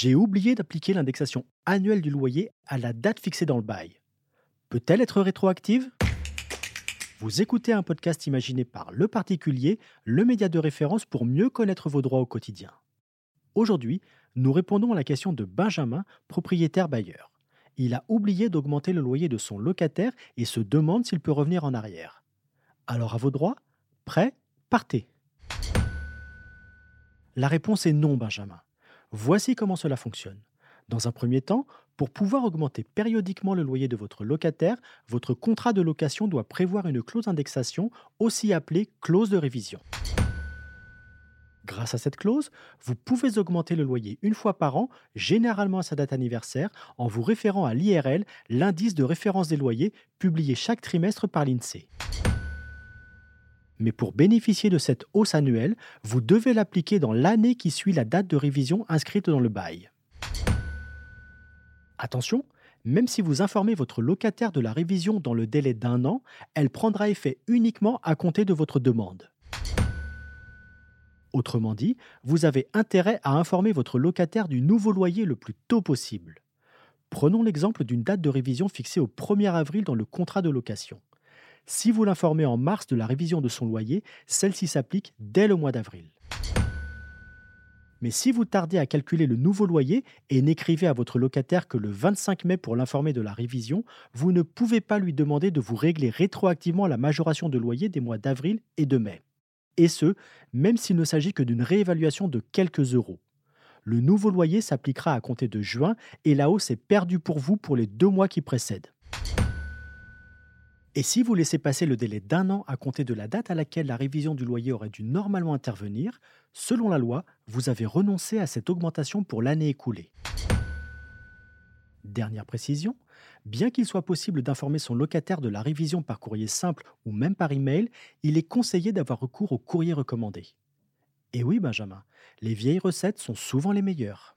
J'ai oublié d'appliquer l'indexation annuelle du loyer à la date fixée dans le bail. Peut-elle être rétroactive? Vous écoutez un podcast imaginé par Le Particulier, le média de référence pour mieux connaître vos droits au quotidien. Aujourd'hui, nous répondons à la question de Benjamin, propriétaire bailleur. Il a oublié d'augmenter le loyer de son locataire et se demande s'il peut revenir en arrière. Alors à vos droits? Prêt? Partez La réponse est non, Benjamin. Voici comment cela fonctionne. Dans un premier temps, pour pouvoir augmenter périodiquement le loyer de votre locataire, votre contrat de location doit prévoir une clause d'indexation, aussi appelée clause de révision. Grâce à cette clause, vous pouvez augmenter le loyer une fois par an, généralement à sa date anniversaire, en vous référant à l'IRL, l'indice de référence des loyers, publié chaque trimestre par l'INSEE. Mais pour bénéficier de cette hausse annuelle, vous devez l'appliquer dans l'année qui suit la date de révision inscrite dans le bail. Attention, même si vous informez votre locataire de la révision dans le délai d'un an, elle prendra effet uniquement à compter de votre demande. Autrement dit, vous avez intérêt à informer votre locataire du nouveau loyer le plus tôt possible. Prenons l'exemple d'une date de révision fixée au 1er avril dans le contrat de location. Si vous l'informez en mars de la révision de son loyer, celle-ci s'applique dès le mois d'avril. Mais si vous tardez à calculer le nouveau loyer et n'écrivez à votre locataire que le 25 mai pour l'informer de la révision, vous ne pouvez pas lui demander de vous régler rétroactivement la majoration de loyer des mois d'avril et de mai. Et ce, même s'il ne s'agit que d'une réévaluation de quelques euros. Le nouveau loyer s'appliquera à compter de juin et la hausse est perdue pour vous pour les deux mois qui précèdent. Et si vous laissez passer le délai d'un an à compter de la date à laquelle la révision du loyer aurait dû normalement intervenir, selon la loi, vous avez renoncé à cette augmentation pour l'année écoulée. Dernière précision, bien qu'il soit possible d'informer son locataire de la révision par courrier simple ou même par email, il est conseillé d'avoir recours au courrier recommandé. Et oui, Benjamin, les vieilles recettes sont souvent les meilleures.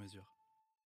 mesure.